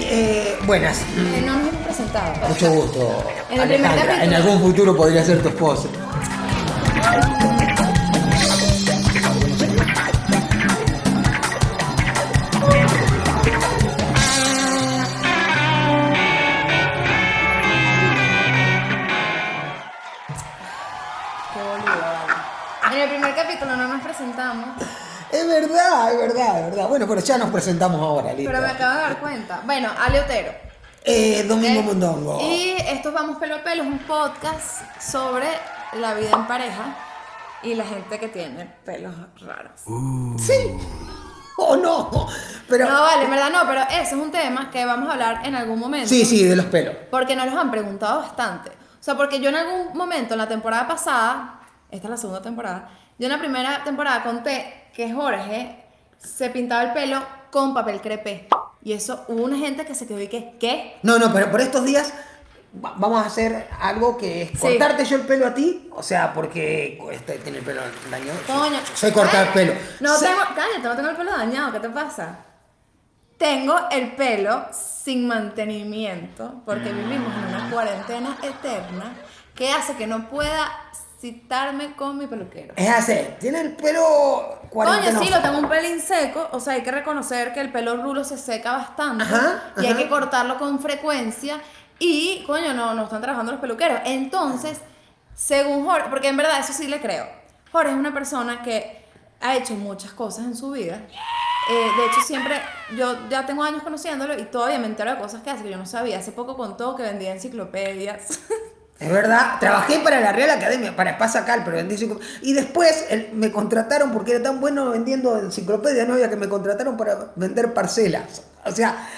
Eh, buenas. Eh, no nos hemos presentado. Mucho gusto. En Alejandra. En algún futuro podría ser tu esposa. Ya nos presentamos ahora, listo. pero me acabo de dar cuenta. Bueno, Ale Otero. Eh, Domingo. Mondongo. Y estos Vamos Pelo a Pelo es un podcast sobre la vida en pareja y la gente que tiene pelos raros. Sí. ¿O no? Pero. No, vale, en verdad no, pero ese es un tema que vamos a hablar en algún momento. Sí, sí, de los pelos. Porque nos los han preguntado bastante. O sea, porque yo en algún momento, en la temporada pasada, esta es la segunda temporada, yo en la primera temporada conté que Jorge se pintaba el pelo con papel crepé. Y eso, hubo una gente que se quedó y que, ¿qué? No, no, pero por estos días va- vamos a hacer algo que es Sí. cortarte yo el pelo a ti. O sea, porque este tiene el pelo dañado. Coño. Soy cortar el pelo. No Se- tengo, cállate, no tengo el pelo dañado, ¿qué te pasa? Tengo el pelo sin mantenimiento porque vivimos en una cuarentena eterna que hace que no pueda citarme con mi peluquero. Es así, tiene el pelo Coño, sí, lo tengo un pelín seco, o sea, hay que reconocer que el pelo rulo se seca bastante Ajá, y hay que cortarlo con frecuencia y, coño, no, no están trabajando los peluqueros. Entonces, según Jorge, porque en verdad eso sí le creo, Jorge es una persona que ha hecho muchas cosas en su vida. Eh, de hecho, siempre, yo ya tengo años conociéndolo y todavía me entero de cosas que hace que yo no sabía. Hace poco contó que vendía enciclopedias. Es verdad, trabajé para la Real Academia, para Pasacal, pero vendí Y después me contrataron porque era tan bueno vendiendo enciclopedias, no había que me contrataron para vender parcelas. O sea,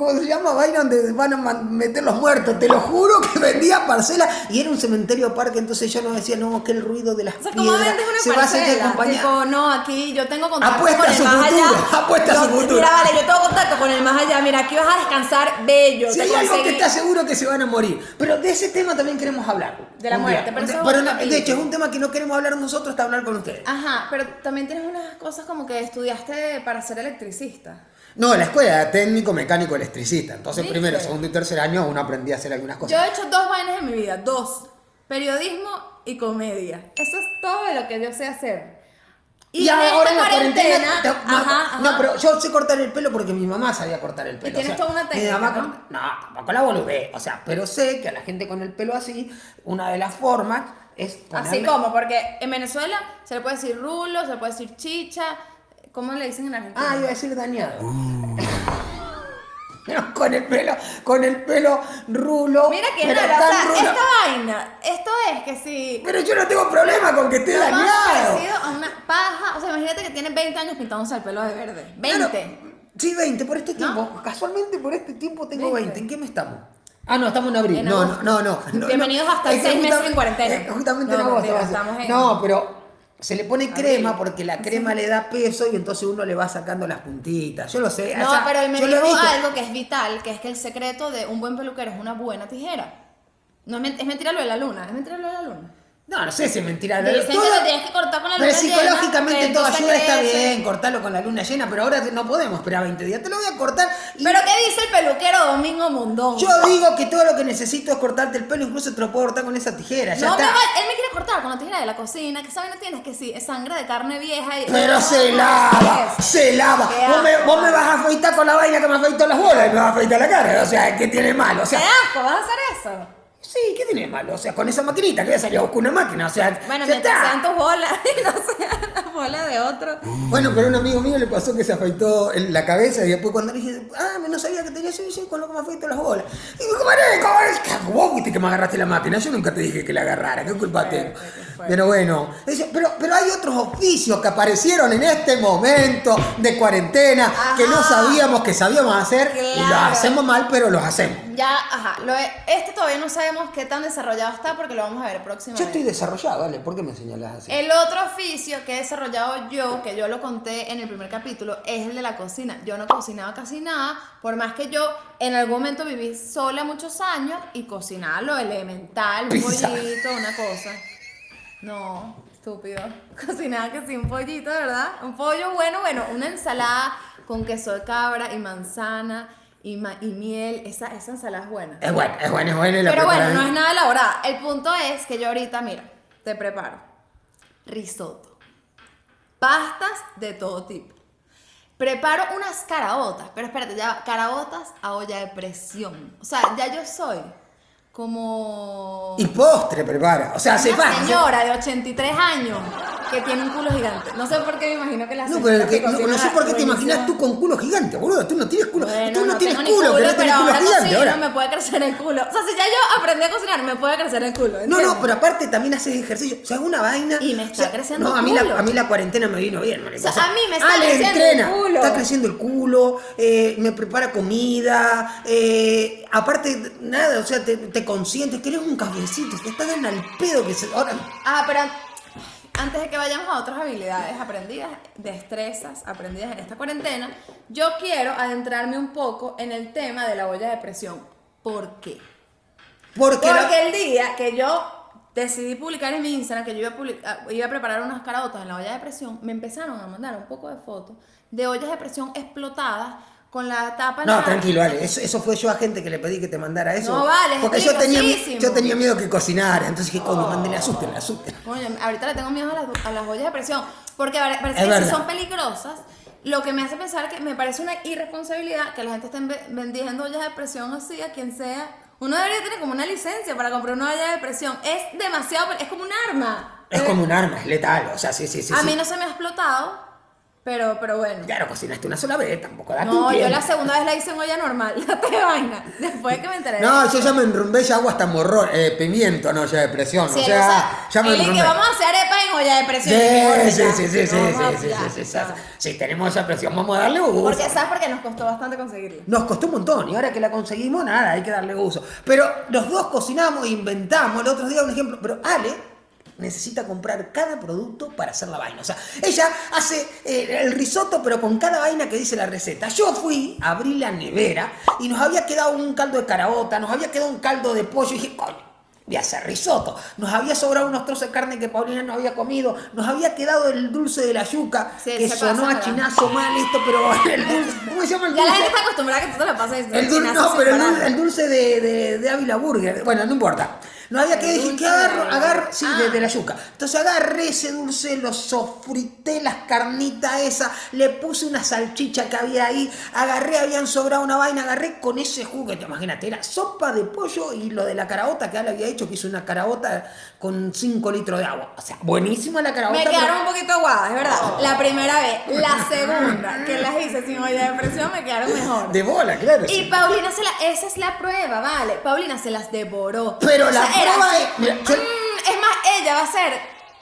¿cómo se llama? Vaina donde van a meter los muertos. Te lo juro que vendía parcelas y era un cementerio parque, entonces yo no decía, no, que el ruido de las O sea, ¿cómo piedras vendes se va a parcela? acompañar. Tipo, no, aquí yo tengo contacto Apuesta con el su más futuro, allá. apuesta su futuro. Mira, vale, yo tengo contacto con el más allá. Mira, aquí vas a descansar bello. Si hay algo que te aseguro que se van a morir. Pero de ese tema también queremos hablar. De la muerte, pero no, de hecho, es un tema que no queremos hablar nosotros, hasta hablar con ustedes. Ajá, pero también tienes unas cosas como que estudiaste para ser electricista. No, la escuela era técnico, mecánico, electricista. Entonces, ¿Viste? primero, segundo y tercer año uno aprendía a hacer algunas Yo cosas. he hecho dos vainas en mi vida, dos. Periodismo y comedia. Eso es todo lo que yo sé hacer. Y, en ahora en la cuarentena. te- no, ajá, ajá. no, pero yo sé cortar el pelo porque mi mamá sabía cortar el pelo. tienes toda una mi técnica, mamá ¿no? no, tampoco la boludé. O sea, pero sé que a la gente con el pelo así, una de las formas es. Así como, porque en Venezuela se le puede decir rulo, se le puede decir chicha. ¿Cómo le dicen en Argentina? Ah, iba a decir dañado. No, con el pelo, con el pelo rulo. Mira que pero nada, o sea, rulo. esta vaina, esto es que si Pero yo no tengo problema con que esté lo más dañado. parecido a una paja, o sea, imagínate que tiene 20 años pintándose el pelo de verde. 20. Claro, sí, 20, por este ¿No? tiempo. Casualmente por este tiempo tengo 20. 20. ¿En qué me estamos? Ah, no, estamos en abril. En no, no, no, no, no. Bienvenidos hasta seis meses en cuarentena. justamente No, en agosto. mentira, va a ser. estamos en- No, pero se le pone crema porque la crema le da peso y entonces uno le va sacando las puntitas. Yo lo sé. No, o sea, pero él me yo dijo algo que es vital, que es que el secreto de un buen peluquero es una buena tijera. No es mentira lo de la luna, es mentira lo de la luna. No, no sé si es mentira. Dicen que Todo- lo tienes que cortar con la Pero luna llena, psicológicamente que todo ayuda, está bien, cortarlo con la luna llena, pero ahora no podemos esperar 20 días. Te lo voy a cortar. y- Pero ¿qué dice el peluquero Domingo Mondón? Yo digo que todo lo que necesito es cortarte el pelo, incluso te lo puedo cortar con esa tijera. Ya no, me está. va- él me quiere cortar con la tijera de la cocina, que saben no tienes que sí, es sangre de carne vieja y... Pero No, se no, lava, se lava. Qué Vos me, vos me vas a afeitar con la vaina que me afeitó las bolas y me vas a afeitar la cara. O sea, ¿qué tiene malo? O ¡Qué sea, asco! ¿Vas a hacer eso? Sí, ¿qué tiene malo? O sea, con esa maquinita que voy a salir a buscar una máquina. O sea, Bueno, ya mientras está. sean tus bolas y no sean las bolas de otro. Bueno, pero a un amigo mío le pasó que se afeitó en la cabeza y después cuando le dije, ah, no sabía que tenía eso, yo con lo que me afeito las bolas. Y me "Marico, ¿cómo es? Que me agarraste la máquina, yo nunca te dije que la agarrara, ¿qué culpa tengo? Pero bueno, pero, pero hay otros oficios que aparecieron en este momento de cuarentena que no sabíamos que sabíamos hacer y los hacemos mal, pero los hacemos. Ya, ajá. Lo este todavía no sabemos qué tan desarrollado está porque lo vamos a ver Yo próximamente. estoy desarrollado, ¿vale? ¿Por qué me señalas así? El otro oficio que he desarrollado yo, que yo lo conté en el primer capítulo, es el de la cocina. Yo no cocinaba casi nada, por más que yo en algún momento viví sola muchos años y cocinaba lo elemental, un Pizza. pollito, una cosa. No. Estúpido. Cocinaba que sí, un pollito, ¿verdad? Un pollo bueno, bueno, una ensalada con queso de cabra y manzana y, ma- y miel. Esa, esa ensalada es buena. Es bueno, es bueno, es bueno. y la Pero bueno, no es nada elaborada. El punto es que yo ahorita, mira, te preparo risotto, pastas de todo tipo. Preparo unas caraotas, pero espérate, ya, va, caraotas a olla de presión. O sea, ya yo soy como Y postre prepara. O sea, se una pasa. señora de 83 años que tiene un culo gigante. No sé por qué me imagino que la No, pero que- que no, sé por qué te imaginas tú con culo gigante, boludo. Tú no tienes culo. Bueno, tú no, tienes ni culo, pero no tienes culo ahora gigante cocino, ahora. me puede crecer el culo. O sea, si ya yo aprendí a cocinar, me puede crecer el culo. No, ¿entiendes? no, pero aparte también haces ejercicio. O sea, una vaina. Y me está o sea, creciendo No, a el mí, la, culo. a mí la cuarentena me vino bien, marico. O sea, a mí me está Ale creciendo entrena, el culo. Está creciendo el culo, eh, me prepara comida. eh, aparte, nada, o sea, te, te consientes. Querés un cafecito, te estás dando al pedo que se. Ahora. Ah, pero antes de que vayamos a otras habilidades aprendidas, destrezas aprendidas en esta cuarentena, yo quiero adentrarme un poco en el tema de la olla de presión. ¿Por qué? Porque. el día que yo decidí publicar en mi Instagram que yo iba a, publicar- iba a preparar unas caraotas en la olla de presión, me empezaron a mandar un poco de fotos de ollas de presión explotadas con la tapa No, la- tranquilo, Ale. Eso, eso fue yo a gente que le pedí que te mandara eso. No, vale, es Porque yo tenía, yo tenía miedo que cocinara. Entonces dije, coño, mándenle, asusten, asusten. Coño, ahorita le tengo miedo a las, a las ollas de presión. Porque pare- parece que si son peligrosas, lo que me hace pensar que me parece una irresponsabilidad que la gente esté ve- vendiendo ollas de presión así a quien sea. Uno debería tener como una licencia para comprar una olla de presión. Es demasiado, es como un arma. Es Eh, como un arma, es letal. O sea, sí, sí, sí. a sí. mí no se me ha explotado, pero, pero bueno. Claro, cocinaste una sola vez, tampoco da No, yo la segunda vez la hice en olla normal, no te vaina. Después de que me enteré. No, yo ya me enrumbé ya agua hasta morrón, eh, pimiento, no, ya de presión. Sí, o sea, ya me enrumbé. que vamos a hacer arepa en olla de presión. Sí, sí, ya. sí, sí, sí, No, sí, no, sí, ya, sí, sí, ya. Tenemos esa presión, vamos a darle uso. Porque, ¿sabes por qué nos costó bastante conseguirla? Nos costó un montón y ahora que la conseguimos, nada, hay que darle uso. Pero los dos cocinamos, inventamos. El otro día un ejemplo, pero Ale necesita comprar cada producto para hacer la vaina. O sea, ella hace eh, el risotto, pero con cada vaina que dice la receta. Yo fui, abrí la nevera y nos había quedado un caldo de caraota, nos había quedado un caldo de pollo y dije, coño. Voy a hacer risotto. Nos había sobrado unos trozos de carne que Paulina no había comido. Nos había quedado el dulce de la yuca, Sí, que sonó pasa, a ¿verdad? chinazo mal esto, pero el dulce, ¿cómo se llama el Ya la dulce? gente está acostumbrada a que tú te la pases El dulce, no, pero dulce, el dulce de, de, de Ávila Burger. Bueno, no importa. No había que dulce ¿qué agarro? de Agarro, sí, Ah. de, de la yuca. Entonces agarré ese dulce, lo sofrité, las carnitas esa, le puse una salchicha que había ahí, agarré, habían sobrado una vaina, agarré con ese jugo, que te imagínate, era sopa de pollo y lo de la caraota que Ale había hecho, que hizo una caraota con 5 litros de agua. O sea, buenísima la caraota. Me pero- quedaron un poquito aguadas, es verdad. La primera vez. La segunda, que las hice sin olla de presión, me quedaron mejor. De bola, claro. Y sí. Paulina se la, esa es la prueba, vale. Paulina se las devoró. Pero la mira, "Mm", es más, ella va a ser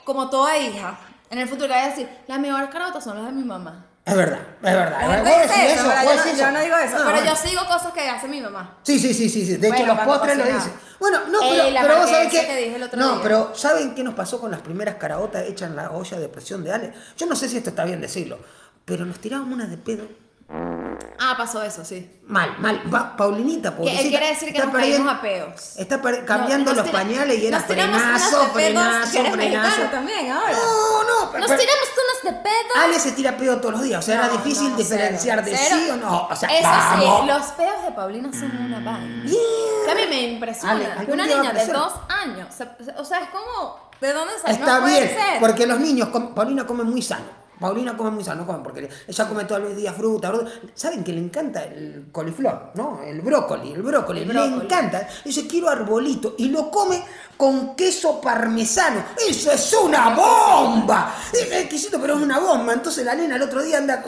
como toda hija. En el futuro va a decir, las mejores carotas son las de mi mamá. Es verdad, es verdad. La gente ¿Vos dice decís eso, ¿verdad? ¿Vos Yo, no, decís yo no digo eso, Ah, pero bueno. yo sigo cosas que hace mi mamá. Sí, sí, sí, sí, sí. De hecho, Bueno, los postres lo dicen. Bueno, no, Ey, pero, pero vos sabés que. que no, día. pero ¿saben qué nos pasó con las primeras caraotas hechas en la olla de presión de Ale? Yo no sé si esto está bien decirlo, pero nos tirábamos unas de pedo. Ah, pasó eso, sí. Mal, mal. Pa- Paulinita, pobrecita. él quiere decir que nos caímos a peos. Está cambiando No, los tira- pañales y era frenazo, pedos, frenazo, frenazo. también ahora. No, no, pero- Nos tiramos unas de pedo. Ale se tira pedo todos los días, o sea, era No, difícil no, diferenciar cero, de cero. sí o no. O sea, Eso vamos. sí, los peos de Paulina son una vaina. Bien. Que a mí me impresiona Ale, que una niña de dos años, o sea, es como, ¿de dónde sale? Está bien, porque los niños, Paulina come muy sano. Paulina come muy sano, no come porque ella come todos los días fruta. Saben que le encanta el coliflor, ¿no? El brócoli, el brócoli, El le encanta. Dice, quiero arbolito. Y lo come con queso parmesano. ¡Eso es una bomba! Es exquisito, pero es una bomba. Entonces la nena el otro día anda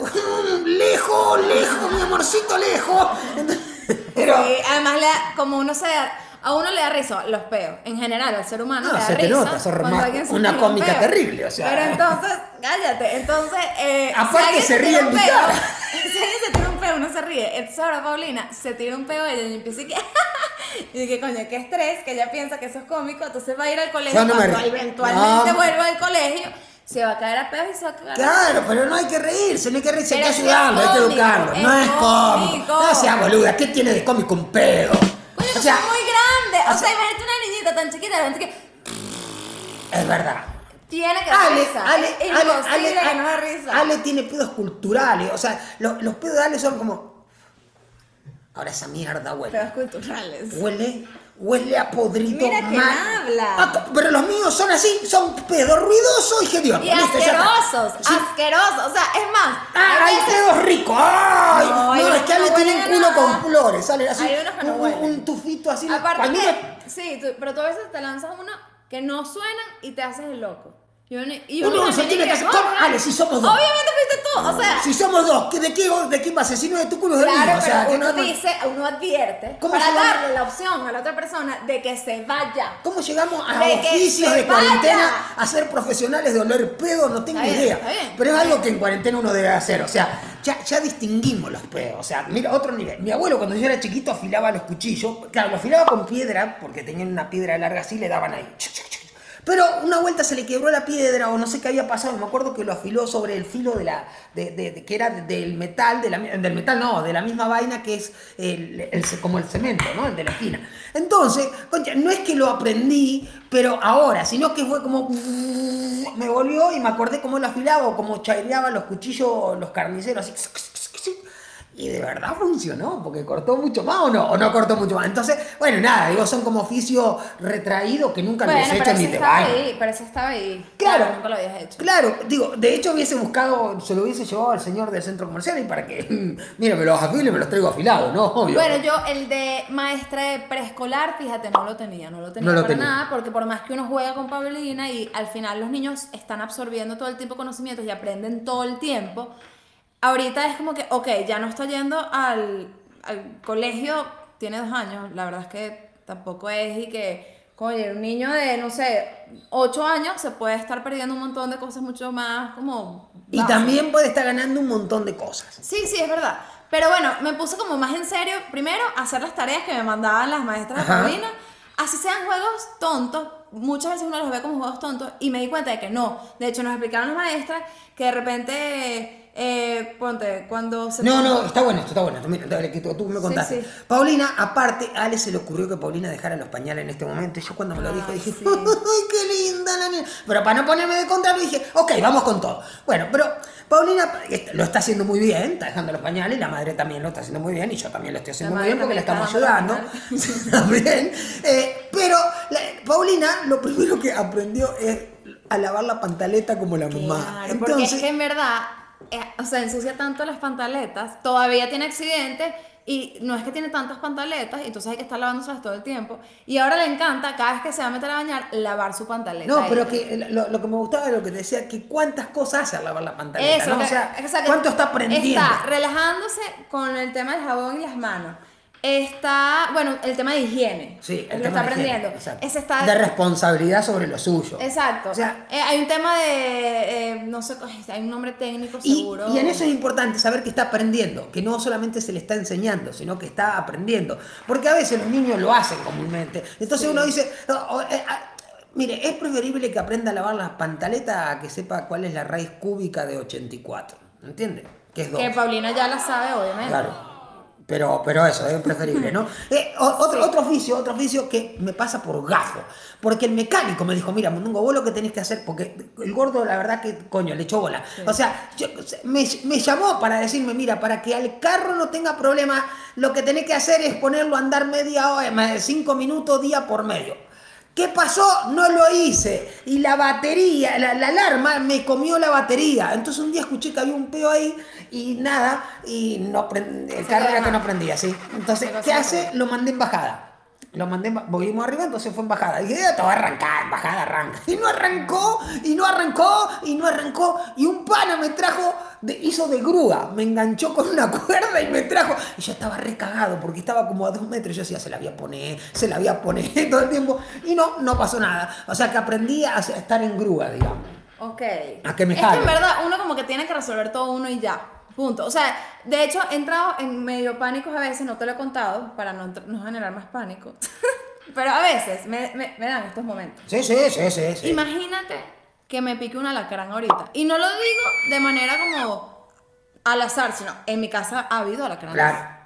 lejos, lejos, mi amorcito, lejos. Entonces, pero, Sí, además, le da- como uno se da, a uno le da risa los peos. En general, al ser humano No, le da se te risa. nota, sos cuando ma- alguien se una cómica terrible, o sea. Pero entonces, cállate. Entonces, eh, Aparte alguien se ríe en peo, cara. Si alguien se tira un peo, uno se ríe. Entonces ahora Paulina se tira un peo ella y empieza y que. y dije, coño, qué estrés, que ella piensa que eso es cómico. Entonces va a ir al colegio. Yo no cuando eventualmente No. vuelva al colegio, se va a caer a peos y se va a cagar. Claro, pero no hay que reírse, no hay que reírse, hay que ayudarlo, hay que educarlo. no es cómico. No sea boluda, ¿qué tiene de cómico un pedo? Coño, o sea, muy grande. O, o sea, sea- imagínate una niñita tan chiquita, de repente que. es verdad. tiene que dar Ale, risa. Ale, es Ale, imposible Ale, que no dé risa. Ale tiene pedos culturales, o sea, lo- los pedos de Ale son como. Ahora esa mierda huele. Pedos culturales. Huele, huele a podrito Mira mal. habla. Ah, pero los míos son así, son pedos ruidosos y hediondos. Y asquerosos, Sí. asquerosos. O sea, es más. Ah, hay pedos ricos. ¡Ay! No, No, es que que Ale no tiene huelen un culo nada. con flores, sale así. Hay unos que no un, un tufito así. Aparte que, sí, tú- pero tú a veces te lanzas uno que no suenan y te haces el loco. Y uno, y Uno también se tiene que hacer- "Oye, ¿cómo? Ale, si somos dos". Obviamente fuiste tú, o sea. Si somos dos, ¿qué- ¿de qué, de qué? Asesino de tu culo es Claro, mío. O sea, uno no- dice, uno advierte ¿Cómo para darle la opción a la otra persona de que se vaya. ¿Cómo llegamos a De oficios de cuarentena a ser profesionales de oler pedo? No tengo Está bien, idea. está bien. Pero es algo que en cuarentena uno debe hacer. O sea, ya, ya distinguimos los pedos. O sea, mira, otro nivel. Mi abuelo cuando yo era chiquito afilaba los cuchillos. Claro, lo afilaba con piedra, porque tenían una piedra larga así, le daban ahí. Pero una vuelta se le quebró la piedra o no sé qué había pasado. Me acuerdo que lo afiló sobre el filo de la. De, que era del metal, de la, del metal no, de la misma vaina que es el- como el cemento, ¿no? El de la esquina. Entonces, concha, no es que lo aprendí, pero ahora, sino que fue como. Me volvió y me acordé cómo lo afilaba o cómo chaireaba los cuchillos, los carniceros, así. Y de verdad funcionó, porque cortó mucho más o no, o no cortó mucho más. Entonces, bueno, nada, digo, son como oficio retraído que nunca lo Bueno, pero hecho ni estaba vaina. ahí, pero ese estaba ahí. Claro. Nunca lo habías hecho. Claro, digo, de hecho hubiese buscado, se lo hubiese llevado al señor del centro comercial y para que, mira, me los afilo y me los traigo afilados, ¿no? Obvio. Bueno, yo el de maestra de preescolar, fíjate, no lo tenía, no lo tenía No lo para tenía. nada, porque por más que uno juega con Paulina y al final los niños están absorbiendo todo el tiempo conocimientos y aprenden todo el tiempo, ahorita es como que, ok, ya no está yendo al, al colegio, tiene dos años, la verdad es que tampoco es y que, oye, un niño de, no sé, ocho años se puede estar perdiendo un montón de cosas mucho más como... y también puede estar ganando un montón de cosas. Sí, sí, es verdad. Pero bueno, me puse como más en serio, primero, hacer las tareas que me mandaban las maestras de. Paulina. Así sean juegos tontos, muchas veces uno los ve como juegos tontos y me di cuenta de que no. De hecho, nos explicaron las maestras que de repente, eh, ponte, cuando se... No, no, está bueno esto, está bueno. Mira, dale, que tú, tú me contaste. sí. Paulina, aparte, a Ale se le ocurrió que Paulina dejara los pañales en este momento. Y yo cuando me lo Ay, dijo dije, sí. ¡ay, qué linda la nena! Pero para no ponerme de contra, dije, ok, vamos con todo. Bueno, pero Paulina lo está haciendo muy bien, está dejando los pañales, la madre también lo está haciendo muy bien, y yo también lo estoy haciendo La muy bien porque le también estamos ayudando. también. Eh, pero la- Paulina lo primero que aprendió es a lavar la pantaleta como la mamá. Claro, porque es que en verdad, eh, o sea, ensucia tanto las pantaletas, todavía tiene accidentes y no es que tiene tantas pantaletas, y entonces hay que estar lavándoselas todo el tiempo. Y ahora le encanta, cada vez que se va a meter a bañar, lavar su pantaleta. No, pero que lo, lo que me gustaba de lo que te decía, que cuántas cosas hace al lavar la pantaleta, Eso, o sea, o sea, cuánto está aprendiendo. Está relajándose con el tema del jabón y las manos. Está, bueno, el tema de higiene. Sí, el lo tema está de higiene, aprendiendo. exacto. Ese está. De responsabilidad sobre lo suyo. Exacto. O sea, Eh, hay un tema de, eh, no sé, hay un nombre técnico y, seguro. y en eso es importante saber que está aprendiendo, que no solamente se le está enseñando, sino que está aprendiendo. Porque a veces los niños lo hacen comúnmente. Entonces uno dice, "No, o, eh, ah, mire, es preferible que aprenda a lavar las pantaletas a que sepa cuál es la raíz cúbica de 84. ¿Entiendes? Que es dos. Que Paulina ya la sabe, obviamente. Claro. Pero, pero eso, es preferible, ¿no? Eh, otro, otro oficio, otro oficio que me pasa por gafo. Porque el mecánico me dijo, mira, Mondongo, vos lo que tenés que hacer, porque el gordo, la verdad que, coño, le echó bola. O sea, yo- me, me llamó para decirme, mira, para que al carro no tenga problema, lo que tenés que hacer es ponerlo a andar media hora, cinco minutos día por medio. ¿Qué pasó? No lo hice. Y la batería, la, la alarma me comió la batería. Entonces un día escuché que había un peo ahí y nada, y no prend- el carro era que no prendía, sí. Entonces, ¿qué hace? Lo mandé en bajada. Lo mandé, volvimos arriba, entonces fue en bajada. dije, "Eh, te va a arrancar, en bajada arranca. Y no arrancó, y no arrancó, y no arrancó. Y un pana me trajo, de- hizo de grúa, me enganchó con una cuerda y me trajo. Y yo estaba recagado porque estaba como a dos metros. Y yo decía, se la voy a poner, se la voy a poner todo el tiempo. Y no, no pasó nada. O sea que aprendí a estar en grúa, digamos. Ok. A que me es que jale. en verdad uno como que tiene que resolver todo uno y ya. Punto. O sea, de hecho he entrado en medio pánicos a veces, no te lo he contado, para no, no generar más pánico. Pero a veces me, me- me dan estos momentos. Sí, sí, sí, sí. sí. Imagínate que me pique un alacrán ahorita. Y no lo digo de manera como al azar, sino en mi casa ha habido alacranes. Claro.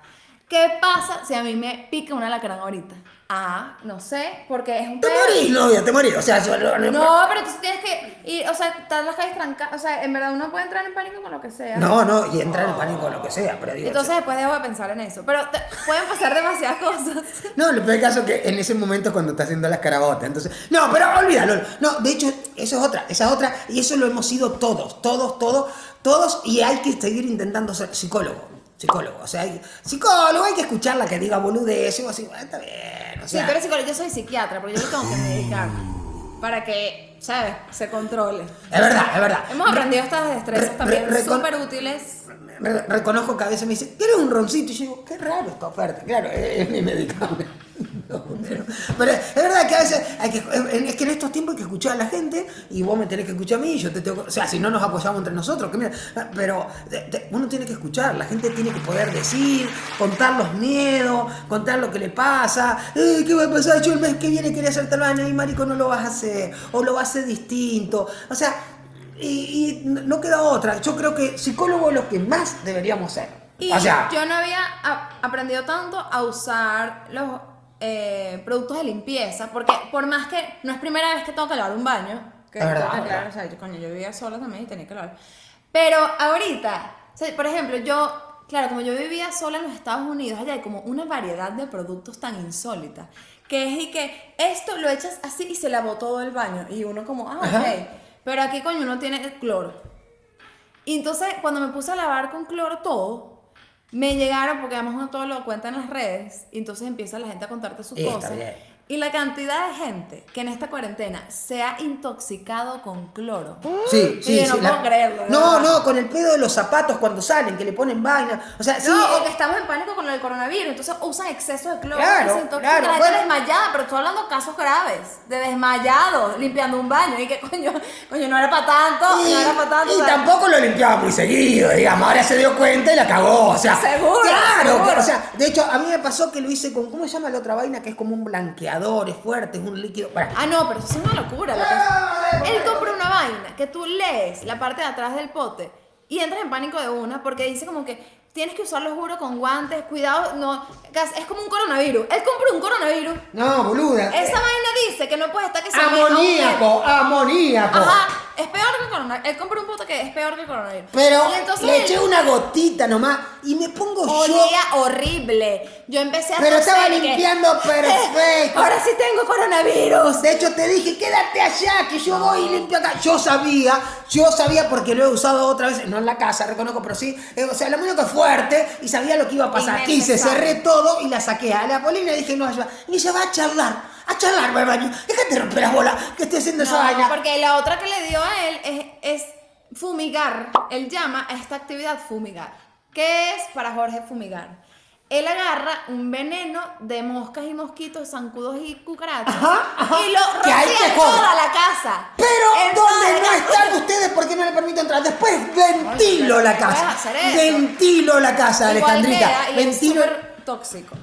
¿Qué pasa si a mí me pica un alacrán ahorita? A, no sé, porque es un Te pedo. morís, novia, te morís. O sea, yo- no, No, pero tú tienes que ir, o sea, estar las calles trancadas, o sea, en verdad uno puede entrar en pánico con lo que sea. no, no, y entrar en pánico lo que sea, pero digo, Entonces después dejo de pensar en eso. Pero te- pueden pasar demasiadas cosas. No, le peor caso que en ese momento cuando está haciendo las carabotas. Entonces, no, pero olvídalo. No, de hecho, eso es otra, esa es otra. Y eso lo hemos sido todos, todos, todos, todos. Y hay que seguir intentando ser psicólogo. Psicólogo, o sea, hay, psicólogo, hay que escucharla que diga boludez, o así, bueno, está bien, o Sí, sea. pero psicólogo, yo soy psiquiatra, porque yo tengo que medicar para que, ¿sabes? Se controle. Es verdad, es verdad. Hemos aprendido estas re- destrezas también re- súper útiles. Re- reconozco que a veces me dicen, ¿quieres un roncito? Y yo digo, qué raro esta oferta. Claro, es, es mi medicamento. Pero, pero es verdad que a veces hay que, es que en estos tiempos hay que escuchar a la gente y vos me tenés que escuchar a mí y yo te tengo O sea, si no nos apoyamos entre nosotros, que mira, pero te- te- uno tiene que escuchar, la gente tiene que poder decir, contar los miedos, contar lo que le pasa. Eh, ¿Qué va a pasar? Yo el mes que viene quería hacer tal vaina y marico no lo vas a hacer, o lo vas a hacer distinto. O sea, y, y no queda otra. Yo creo que psicólogo es lo que más deberíamos ser. Y o sea, yo no había aprendido tanto a usar los eh, productos de limpieza, porque por más que no es primera vez que tengo que lavar un baño, que Es verdad, aclarar, verdad. o sea, yo, coño, yo vivía sola también y tenía que lavar. Pero ahorita, o sea, por ejemplo, yo, claro, como yo vivía sola en los Estados Unidos, allá hay como una variedad de productos tan insólita, que es y que esto lo echas así y se lavó todo el baño, y uno como, ah, Ajá. ok, pero aquí coño uno tiene cloro. Y entonces, cuando me puse a lavar con cloro todo, me llegaron, porque además uno todo lo cuenta en las redes, y entonces empieza la gente a contarte sus cosas. bien. Y la cantidad de gente que en esta cuarentena se ha intoxicado con cloro. sí, sí, Sí, no sí, puedo creerlo, No, no, con el pedo de los zapatos cuando salen, que le ponen vaina. O sea, sí. no, eh, o que estamos en pánico con el coronavirus, entonces usan exceso de cloro. Claro, y se intoxican, claro, la gente bueno. desmayada, pero estoy hablando de casos graves, de desmayados, limpiando un baño, y que coño, coño no era para tanto, Y, no era para tanto. y tampoco lo limpiaba muy seguido, digamos. Ahora se dio cuenta y la cagó. O sea, Seguro, Claro, seguro. o sea, de hecho, a mí me pasó que lo hice con. ¿Cómo se llama la otra vaina? Que es como un blanqueador, es fuerte, es un líquido. Bueno, Ah, no, pero eso es una locura. lo que es- Él compra una vaina que tú lees la parte de atrás del pote y entras en pánico de una porque dice como que tienes que usarlo, juro, con guantes, cuidado, no, es como un coronavirus. Él compra un coronavirus. no, boluda. Esa vaina dice que no puede estar que se Amoníaco, amoníaco. Ajá, es peor que el coronavirus. Él compra un pote que es peor que el coronavirus. Pero Y entonces le él eché una gotita nomás y me pongo yo. olía horrible. Yo empecé a Pero estaba y que- limpiando perfecto. Ahora sí tengo coronavirus. De hecho, te dije, quédate allá, que yo voy y limpio acá. Yo sabía, yo sabía porque lo he usado otra vez, no en la casa, reconozco, pero sí. eh, o sea, la muñeca es fuerte y sabía lo que iba a pasar. Quise, Innecesario. cerré todo y la saqué a la Polina y dije, no, ayuda. Y se va a charlar, a charlar, al baño. Déjate romper las bolas, que estoy haciendo esa No, vaina. porque la otra que le dio a él es, es fumigar. Él llama a esta actividad fumigar. ¿Qué es para Jorge fumigar? Él agarra un veneno de moscas y mosquitos, zancudos y cucarachas Ajá, ajá. y lo rocía en toda la casa. Pero, En ¿dónde toda no la están ustedes? ¿Por qué no le permito entrar? Después ventilo Ay, la casa. Ventilo la casa, Igual Alejandrita. es Ventilo. súper tóxico.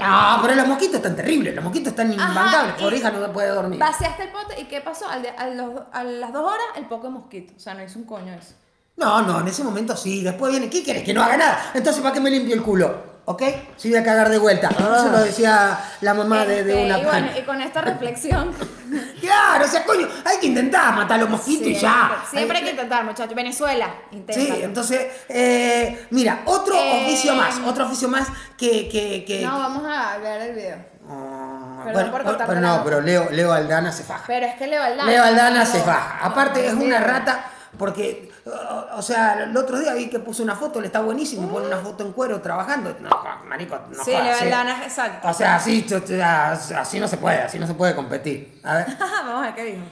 No, pero los mosquitos están terribles. Los mosquitos están imbancables. Por hija no puede dormir. Vaciaste el pote y ¿qué pasó? Al de- a, los- a las dos horas el poco de mosquito. O sea, no hizo un coño eso. No, no, en ese momento sí. Después viene, ¿qué quieres? Que no haga nada. Entonces, ¿para qué me limpio el culo? ¿Ok? Si voy a cagar de vuelta. Eso lo decía la mamá de, de Este, una y bueno, y con esta reflexión. Claro, o sea, coño, hay que intentar matar a los mosquitos y ya. Siempre hay que intentar, muchachos. Venezuela, intenta. Sí, entonces, eh, mira, otro Eh, oficio más, otro oficio más que... que, que No, vamos a ver el video. Ah, Perdón bueno, por pero, cortarte pero la no, pero Leo, Leo Aldana se faja. Pero es que Leo Aldana. Leo Aldana no, se faja. Aparte no, es una rata porque, o- o sea, el otro día vi que puso una foto, le está buenísimo, pone una foto en cuero trabajando. No, marico, no Sí, jodas, sí. Exacto. O sea, así, así no se puede, así no se puede competir. A ver. Vamos a ver qué dijo.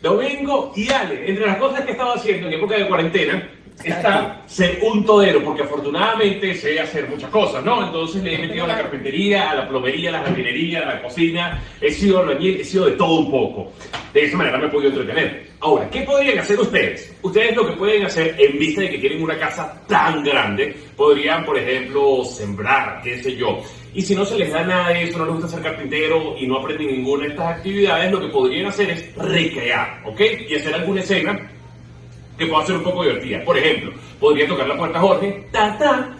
Domingo y Ale, entre las cosas que he estado haciendo en época de cuarentena, está ser un todero, porque afortunadamente sé hacer muchas cosas, ¿no? Entonces le he metido a la carpintería, a la plomería, a la jardinería, a la cocina, he sido albañil, he sido de todo un poco. De esa manera me he podido entretener. Ahora, ¿qué podrían hacer ustedes? Ustedes lo que pueden hacer en vista de que tienen una casa tan grande, podrían, por ejemplo, sembrar, qué sé yo. Y si no se les da nada de eso, no les gusta ser carpintero y no aprenden ninguna de estas actividades, lo que podrían hacer es recrear, ¿ok? Y hacer alguna escena que pueda ser un poco divertida. Por ejemplo, podría tocar la puerta a Jorge, ta, ta,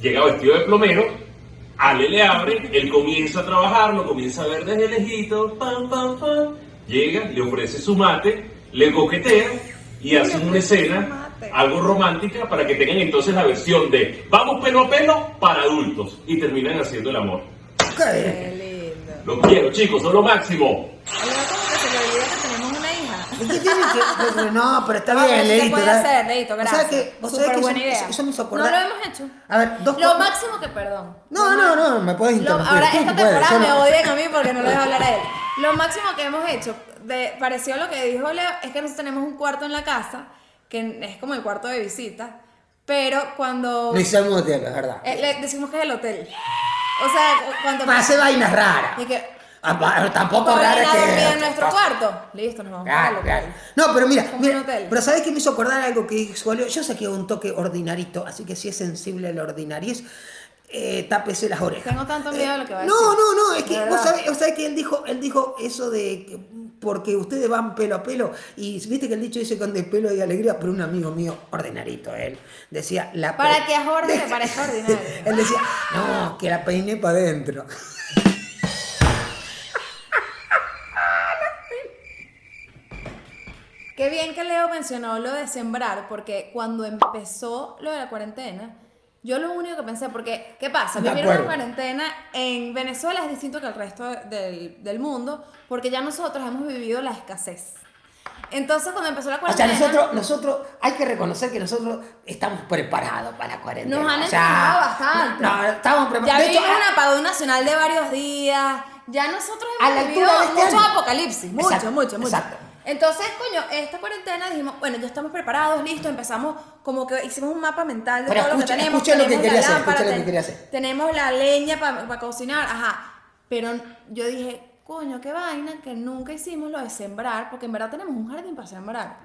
llega vestido de plomero, Ale le abre, él comienza a trabajar, lo comienza a ver desde lejito, pam, pam, pam. Llega, le ofrece su mate, le coquetea y hacen una escena, algo romántica, para que tengan entonces la versión de vamos pelo a pelo para adultos y terminan haciendo el amor. ¿Qué? Qué lindo. Lo quiero, chicos, son lo máximo. ¿Y qué tiene que.? pero no, pero está No, bien, sí se Leito. puede ¿verdad? hacer, Leito, ¿Vos gracias. sabés que- vos sabés que buena eso- idea. Eso me hizo No acordar. lo hemos hecho. A ver, dos Lo máximo que, perdón. No, no, no, me puedes Lo- interrumpir. ahora, esta puedes, temporada yo me no. odian a mí porque no le dejo hablar a él. Lo máximo que hemos hecho, de, parecido a lo que dijo Leo, es que nosotros tenemos un cuarto en la casa, que es como el cuarto de visita, pero cuando... Lo hicimos de hotel, es verdad. eh, le decimos que es el hotel. O sea, cuando... Hacer vainas raras. Y que... Ah, Tampoco raro que. en nuestro cuarto. Listo, nos vamos Claro, claro. No, pero mira, pero ¿sabés qué me hizo acordar algo que dijo? Yo sé que es un toque ordinarito, así que si es sensible a la ordinariez, eh, tápese las orejas. Tengo tanto miedo de lo que va a No, decir. no, no, es De que vos sabés, vos sabés que él dijo, él dijo eso de que porque ustedes van pelo a pelo y viste que el dicho dice con de pelo y alegría, pero un amigo mío, ordinarito él, decía la Para que a Jorge le parezca ordinario. él decía, no, que la peiné para adentro. Qué bien que Leo mencionó lo de sembrar, porque cuando empezó lo de la cuarentena, yo lo único que pensé, porque, ¿qué pasa? Vivir una cuarentena en Venezuela es distinto que el resto del, del mundo, porque ya nosotros hemos vivido la escasez. Entonces, cuando empezó la O sea, cuarentena, nosotros, nosotros, hay que reconocer que nosotros estamos preparados para la cuarentena. nos han o sea, bastante. No, no, estamos ya preparados. Hecho, vivimos a- un apagón nacional de varios días, ya nosotros A hemos la vivido de este mucho año. apocalipsis, mucho, Exacto, mucho, mucho. exacto. Entonces, coño, esta cuarentena dijimos, bueno, ya estamos preparados, listos, empezamos como que hicimos un mapa mental de Pero todo lo que escucha- teníamos. escucha lo que Tenemos quería hacer, lámpara, escucha lo que quería hacer. Tenemos la leña para cocinar, ajá. Pero yo dije, coño, qué vaina que nunca hicimos lo de sembrar, porque en verdad tenemos un jardín para sembrar.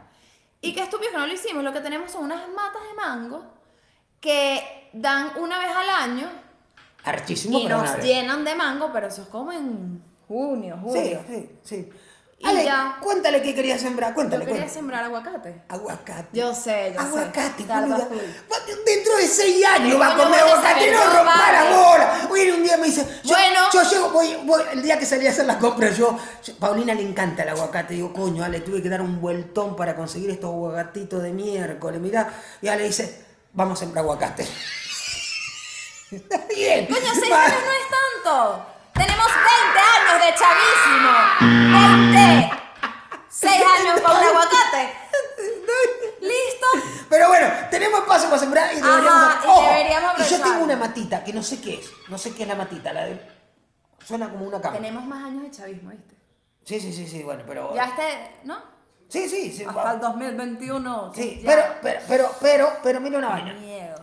Y qué estúpido que no lo hicimos, lo que tenemos son unas matas de mango que dan una vez al año Archísimo, y nos llenan de mango, pero eso es como en junio, Sí, julio. sí, sí. Y Ale, ya. cuéntale qué querías sembrar, Yo cuéntale, quería cuéntale. sembrar aguacate. Aguacate. Yo sé, yo sé. Aguacate, full. Va- Dentro de seis años va a ¿Cómo comer aguacate, no rompa la vale? bola. Oye, un día me dice, yo, Bueno. yo llego, voy, voy, el día que salí a hacer las compras, yo, yo- Paulina le encanta el aguacate. Digo, coño, Ale, tuve que dar un vueltón para conseguir estos aguacatitos de miércoles, mirá. Y Ale dice, vamos a sembrar aguacate. Bien. Coño, seis años no es tanto. Tenemos 20 años de chavísimo. 20. 6 años con un aguacate. Listo. Pero bueno, tenemos espacio para sembrar y Ajá, deberíamos, y Ojo, deberíamos y yo tengo una matita que no sé qué es. No sé qué es la matita. La de... Suena como una cama. Tenemos más años de chavismo, ¿viste? Sí, sí, sí, sí, bueno, pero. Ya este, ¿no? Sí, sí, sí. Hasta el 2021. Sí, ya. pero, pero, pero, pero, pero, mira una vaina. Miedo.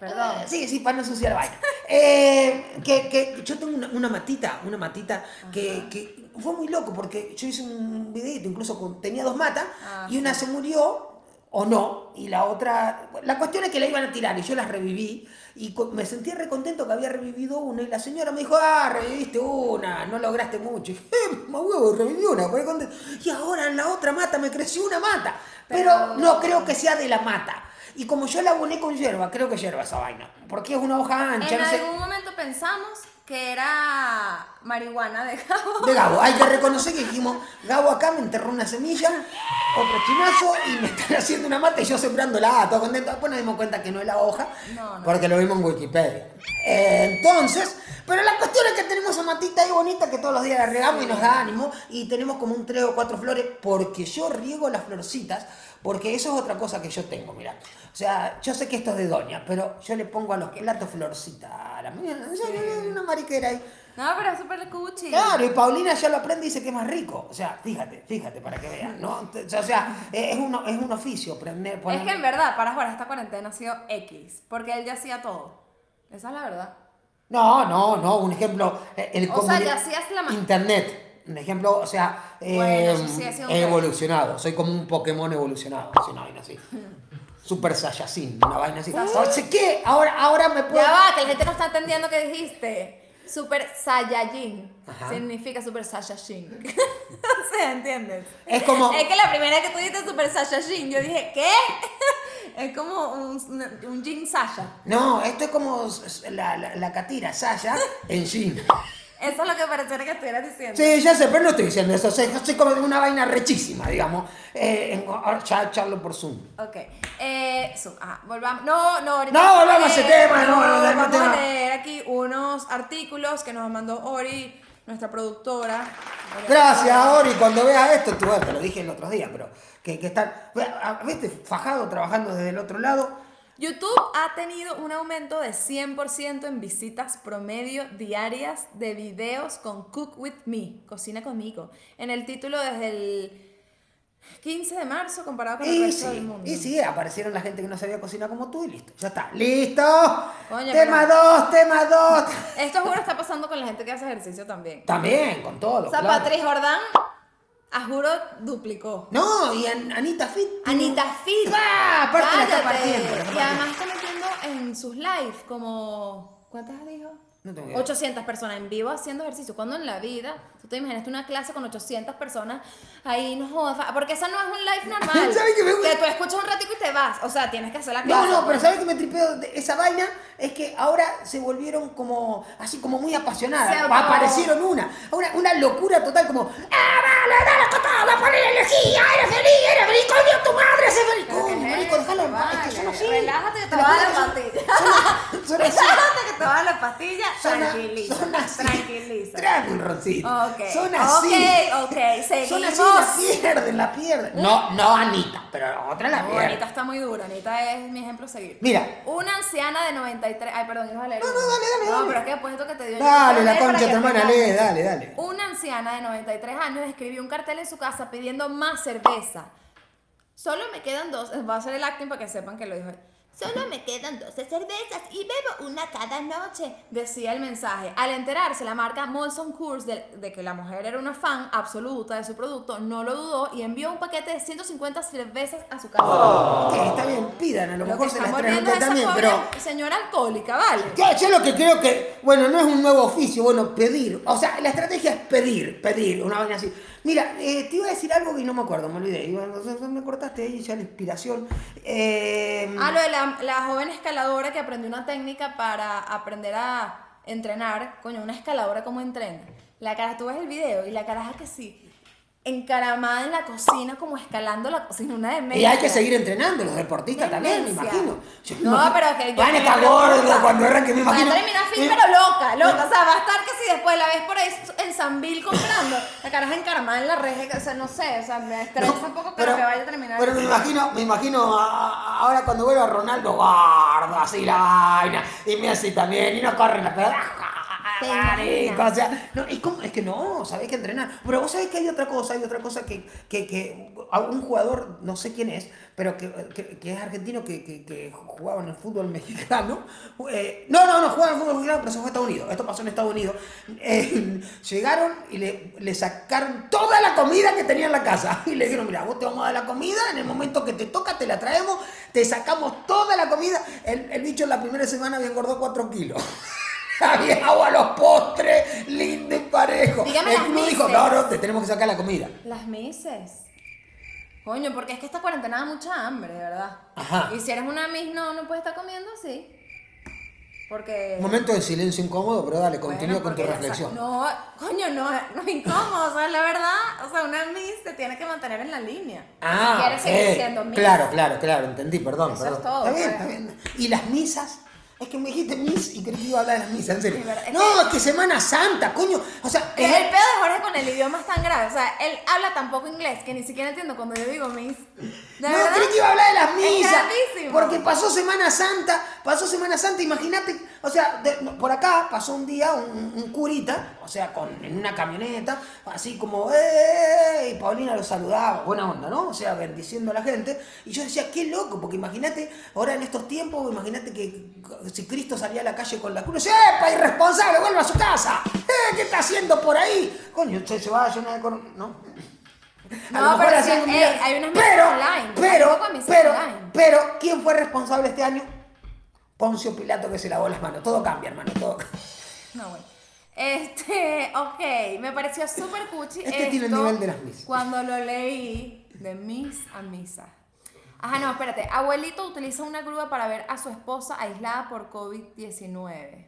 Perdón. Eh, Sí, sí, para no ensuciar la vaina. Eh, que, que yo tengo una, una matita, una matita que, que fue muy loco porque yo hice un videito, incluso con, tenía dos matas Ah, y una se murió o no y la otra, la cuestión es que la iban a tirar y yo las reviví y me sentí recontento que había revivido una y la señora me dijo, ah, reviviste una, no lograste mucho. Y dije, eh, más huevo, reviví una, y ahora en la otra mata me creció una mata, pero Pero- no creo que sea de la mata. Y como yo la aboné con hierba, creo que hierba esa vaina. Porque es una hoja ancha, En no sé. algún momento pensamos que era marihuana de Gabo. De Gabo, hay que reconocer que dijimos, Gabo acá me enterró una semilla, otro chinazo y me están haciendo una mata y yo sembrándola, todo contento. Después nos dimos cuenta que no es la hoja, No, no. porque lo vimos en Wikipedia. Eh, entonces, pero la cuestión es que tenemos esa matita ahí bonita que todos los días la regamos y nos da ánimo y tenemos como un tres o cuatro flores porque yo riego las florcitas, porque eso es otra cosa que yo tengo, mira. O sea, yo sé que esto es de doña, pero yo le pongo a los platos florcita a la mañana. Una mariquera ahí. No, pero es súper cuchi. Claro, y Paulina ya lo aprende y dice que es más rico. O sea, fíjate, fíjate para que vean, ¿no? O sea, es un, es un oficio aprender. Es que en verdad, para jugar esta cuarentena ha sido X, porque él ya hacía todo. Esa es la verdad. No, no, no, un ejemplo. eh, El O sea, ya hacías la Internet. Un ejemplo, o sea, eh, Bueno, sí he evolucionado. Soy como un Pokémon evolucionado. Una vaina así. Super Saiyajin, una vaina así. O sea, ¿qué? Ahora, ahora me puedo. Ya va, que la gente no está entendiendo qué dijiste. Super Saiyajin. Ajá. Significa Super Saiyajin. o sea, ¿entiendes? Es como- Es que la primera vez que tú dijiste Super Saiyajin, yo dije, ¿qué? Es como un, un jean Sasha. No, esto es como la, la, la catira, Sasha, en jean. Eso es lo que pareciera que estuvieras diciendo. Sí, ya sé, pero no estoy diciendo eso. O sea, estoy como de una vaina rechísima, digamos. Eh, en- charlo por Zoom. Ok. Eh, so- ah, volvamos. No, no, ahorita. No, volvamos a ese Eh, tema, no, no, no, Vamos tema. a leer aquí unos artículos que nos mandó Ori, nuestra productora. Gracias, Ori. Cuando veas esto, tú bueno, te lo dije el otro día, pero que, que están, viste, fajado trabajando desde el otro lado. YouTube ha tenido un aumento de 100% en visitas promedio diarias de videos con Cook With Me, Cocina conmigo, en el título desde el 15 de marzo comparado con el Y resto del sí, mundo. y sí, aparecieron la gente que no sabía cocinar como tú y listo. Ya está. ¡Listo! Coño, tema pero- 2, tema 2. Esto juro está pasando con la gente que hace ejercicio también. También, con todo. O sea, claro. Patrick Jordán, a juro, duplicó. No, y An- Anita Fit. Anita Fit. Ah, aparte la está Cállate. partiendo, la está Y además está metiendo en sus live como. ¿Cuántas dijo? No tengo idea. 800 personas en vivo haciendo ejercicio. Cuando en la vida, tú te imaginaste una clase con 800 personas ahí, no jodas. Porque esa no es un live normal. ¿Sabes qué me? Que tú escuchas un ratico y te vas. O sea, tienes que hacer la No, clase. no, pero ¿sabes qué me tripeo de esa vaina? Es que ahora se volvieron como, así como muy apasionadas. Se Aparecieron una, una, una locura total como, ¡ah, vale, dale, cotada, va a poner energía, eres feliz, eres feliz, coño, tu madre, ese feliz. Pero Coño, ¿qué marico, es déjalo en paz, es que son así. Relájate que te lo va a la pastilla. Relájate que te va a la pastilla. Tranquiliza. Tranquiliza. Tráeme un roncito. Ok. Son así. Ok, ok. Son así, Seguimos. la pierden, la pierden. No, no Anita, pero otra la pierde. Anita está muy dura. Anita es mi ejemplo a seguir. Mira. Una anciana de 93. Ay, perdón, ibas a leer. No, no, dale, dale, No, pero es que después de esto que te dio. Dale, la para concha tu hermana, lee, dale, dale. Una anciana de 93 años escribió un cartel en su casa pidiendo más cerveza. Solo me quedan dos. Va a hacer el acting para que sepan que lo dijo. él. Solo me quedan 12 cervezas y bebo una cada noche, decía el mensaje. Al enterarse, la marca Molson Coors de, de que la mujer era una fan absoluta de su producto, no lo dudó y envió un paquete de 150 cervezas a su casa. Ok, está bien, pidan, a lo Lo que mejor se las traen también, pero... señora alcohólica, ¿vale? Ya, yo lo que creo que, bueno, no es un nuevo oficio, bueno, pedir. O sea, la estrategia es pedir, pedir, una vaina así. Mira, eh, te iba a decir algo que no me acuerdo, me olvidé. Entonces me cortaste ahí ya la inspiración. Eh, Ah, lo de la, la joven escaladora que aprendió una técnica para aprender a entrenar. Coño, una escaladora como entrena. La cara, tú ves el video y la caraja que sí, encaramada en la cocina, como escalando la cocina, una de y hay que seguir entrenando, los deportistas también, me imagino. Yo No, imagino- pero que Van a estar gordos cuando arranque, me imagino. Va a terminar fin, Eh, pero loca, loca. O sea, va a estar que si después la ves por ahí en Sanville comprando, la caraja encaramada en la reja, o sea, no sé, o sea, me estresa un poco que pero, me vaya a terminar. Pero me imagino, me imagino a- a- ahora cuando vuelva Ronaldo, gordo, así la vaina, y me así también, y no corren la pelota. ¿Te Marico, o sea, no, es, como- es que no, sabés que entrenar. Pero vos sabés que hay otra cosa, hay otra cosa que, que, que un jugador, no sé quién es, pero que, que- que es argentino, que, que, que jugaba en el fútbol mexicano. eh, no, no, no, jugaba en el fútbol mexicano, pero se fue a Estados Unidos. Esto pasó en Estados Unidos. Eh, llegaron y le, le sacaron toda la comida que tenía en la casa. Y le dijeron, mira, vos te vamos a dar la comida, en el momento que te toca te la traemos, te sacamos toda la comida. El, el bicho en la primera semana había engordado 4 kilos. Había agua a los postres, lindo y parejo. Dígame el las club dijo, no, no, te tenemos que sacar la comida. Las mises. Coño, porque es que esta cuarentena da mucha hambre, de verdad. Ajá. Y si eres una mis, no, no puedes estar comiendo así. Porque. Momento de silencio incómodo, pero dale, continúa Bueno, con tu reflexión. no, coño, no, no es incómodo. O sea, la verdad, o sea, una mis te tiene que mantener en la línea. Ah, si quieres seguir siendo mis. Claro, claro, claro, entendí, perdón. Eso perdón. es todo, Está bien, pues. está bien. ¿Y las misas? Es que me dijiste mis y creí que iba a hablar de las misas, en serio. Sí, es no, es que Semana Santa, coño. O sea, Es el pedo de Jorge con el idioma es tan grave. O sea, él habla tan poco inglés que ni siquiera entiendo cuando yo digo mis. ¿De no, verdad? creí que iba a hablar de las Es misas. gravísimo. Porque pasó Semana Santa, pasó Semana Santa, imagínate, o sea, de- por acá pasó un día un, un curita, o sea, con, en una camioneta, así como, ¡eh! Y Paulina lo saludaba, buena onda, ¿no? O sea, bendiciendo a la gente. Y yo decía, qué loco, porque imagínate, ahora en estos tiempos, imagínate que si Cristo salía a la calle con la cruz, ¡epa, irresponsable, vuelva a su casa! ¡Eh, qué está haciendo por ahí! Coño, usted se va a llenar de cor- ¿no? A pero hacían sí, un ey, día- hay unas pero, online, Pero, pero, online. pero, ¿quién fue responsable este año? Poncio Pilato que se lavó las manos. Todo cambia, hermano. Todo... No, bueno. Este, ok, me pareció súper cuchi. Este tiene el esto nivel de las misas. Cuando lo leí de mis a misa. Ajá, no, espérate. Abuelito utiliza una grúa para ver a su esposa aislada por COVID-19.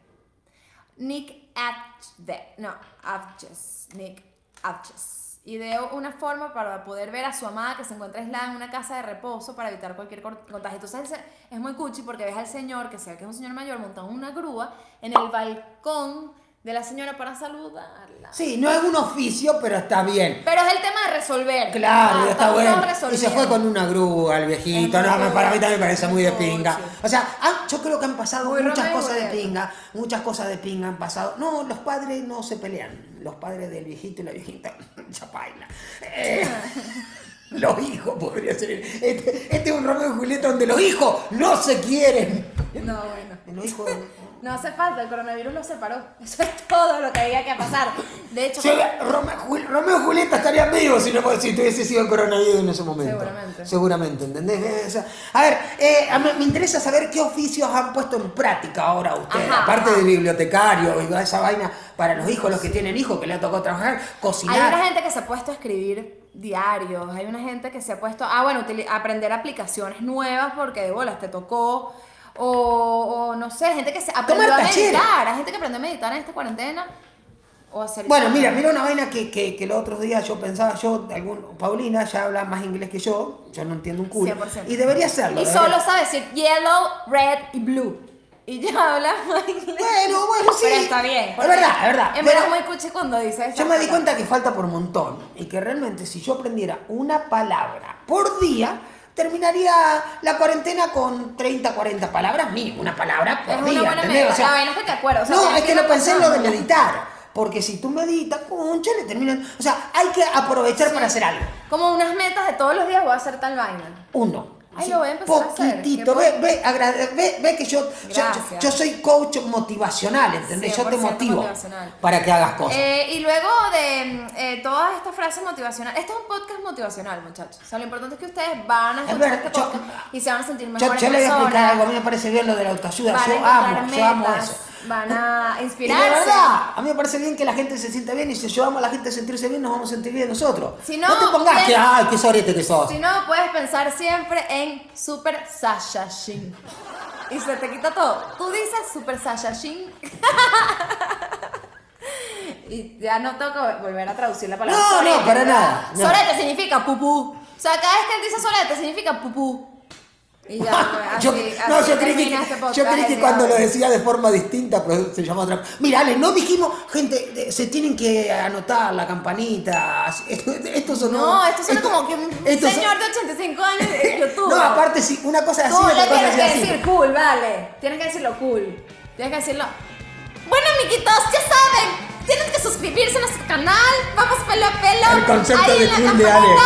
Nick Atchde, no, Atches, Nick Atches. Ideó una forma para poder ver a su amada que se encuentra aislada en una casa de reposo para evitar cualquier contagio. Entonces es muy cuchi porque ves al señor, que se ve que es un señor mayor, montado en una grúa en el balcón de la señora para saludarla. Sí, no es un oficio, pero está bien. Pero es el tema de resolver. Claro, Ah, está bueno. Y se fue con una grúa el viejito. No, para mí también me parece muy de pinga. O sea, ah, yo creo que han pasado Muy muchas Romeo cosas de pinga. Muchas cosas de pinga han pasado. No, los padres no se pelean. Los padres del viejito y la viejita. Chapaina. Eh, los hijos podría ser. Este, este es un Romeo y Julieta donde los hijos no se quieren. No, bueno. Los hijos. No hace falta, el coronavirus los separó. Eso es todo lo que había que pasar. De hecho, Sí, Romeo, Jul- Romeo y Julieta estarían vivos si, no, si tuviese sido el coronavirus en ese momento. Seguramente. Seguramente, ¿entendés? Eh, o sea, a ver, eh, a mí me interesa saber qué oficios han puesto en práctica ahora ustedes. Ajá, Aparte ajá. de bibliotecario y toda esa vaina para los hijos, los que tienen hijos, que les ha tocado trabajar, hay cocinar. una gente que se ha puesto a escribir diarios, hay una gente que se ha puesto, ah, bueno, aprender aplicaciones nuevas porque de bolas te tocó, o, o no sé, gente que se aprendió Tomar a meditar, hay gente que aprendió a meditar en esta cuarentena, o hacer Bueno, mira, mira una vaina que, que, que los otros días yo pensaba, yo, algún, Paulina ya habla más inglés que yo, yo no entiendo un culo. 100%. Y debería hacerlo. Y debería- solo sabe decir yellow, red y blue. Y ya habla más inglés. Bueno, bueno, sí. Pero está bien. Es verdad, es verdad. En verdad muy cuchi cuando dice eso. Yo me di cuenta que falta por un montón y que realmente si yo aprendiera una palabra por día, terminaría la cuarentena con 30, 40 palabras mínimo, una palabra por Es. O sea, que te o no, es que lo pensé en lo de meditar, porque si tú meditas, concha, le terminan, o sea, hay que aprovechar para hacer algo. Como unas metas de todos los días voy a hacer tal vaina. Uno. Ay, lo voy a empezar a hacer. Poquitito, ve, ve, ve, ve que yo, yo, Gracias. yo soy coach motivacional, ¿entendés? Yo te 100% motivo para que hagas cosas. Eh, y luego de eh, todas estas frases motivacionales, este es un podcast motivacional, muchachos. O sea, lo importante es que ustedes van a Es escuchar verdad, este yo- podcast y se van a sentir Yo, mejores yo le voy a explicar algo, a mí me parece bien lo de la autoayuda. Yo amo, yo amo eso. Van a Y de inspirarse. verdad, a mí me parece bien que la gente se sienta bien y si ayudamos a la gente a sentirse bien, nos vamos a sentir bien nosotros. Si no, te pongas que, ay, qué sorete que sos. Si no, puedes pensar siempre en Super Saiyajin. Y se te quita todo. Tú dices Super Saiyajin. y ya no tengo que volver a traducir la palabra. No, no, sorete, para ¿verdad? nada, no. Sorete significa pupú. O sea, cada vez que él dice sorete significa pupú. Y ya, pues, así, Yo- así no, yo creí que, podcast yo creí que cuando lo decía de forma distinta, pero se llama otra. Mira, Ale, no dijimos, gente, se tienen que anotar la campanita. Esto, sonó. No, esto suena como que un son- señor de 85 años de YouTube. No, aparte, sí, una cosa así, Cool, otra cosa tienes así. que así. decir cool, vale. Tienes que decirlo cool. Tienes que decirlo. Bueno, amiguitos, ya saben. Tienen que suscribirse a nuestro canal. Vamos pelo a pelo. El concepto Ahí de cool de campanita.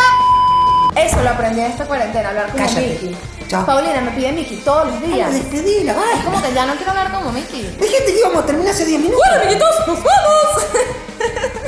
Eso lo aprendí en esta cuarentena, hablar Cállate. Mickey. Chao. Paulina me pide Mickey todos los días. Ay, despedila, Es va. como que ya no quiero hablar como Mickey. Dijiste que íbamos a terminar hace 10 minutos. Bueno, amiguitos, nos vamos.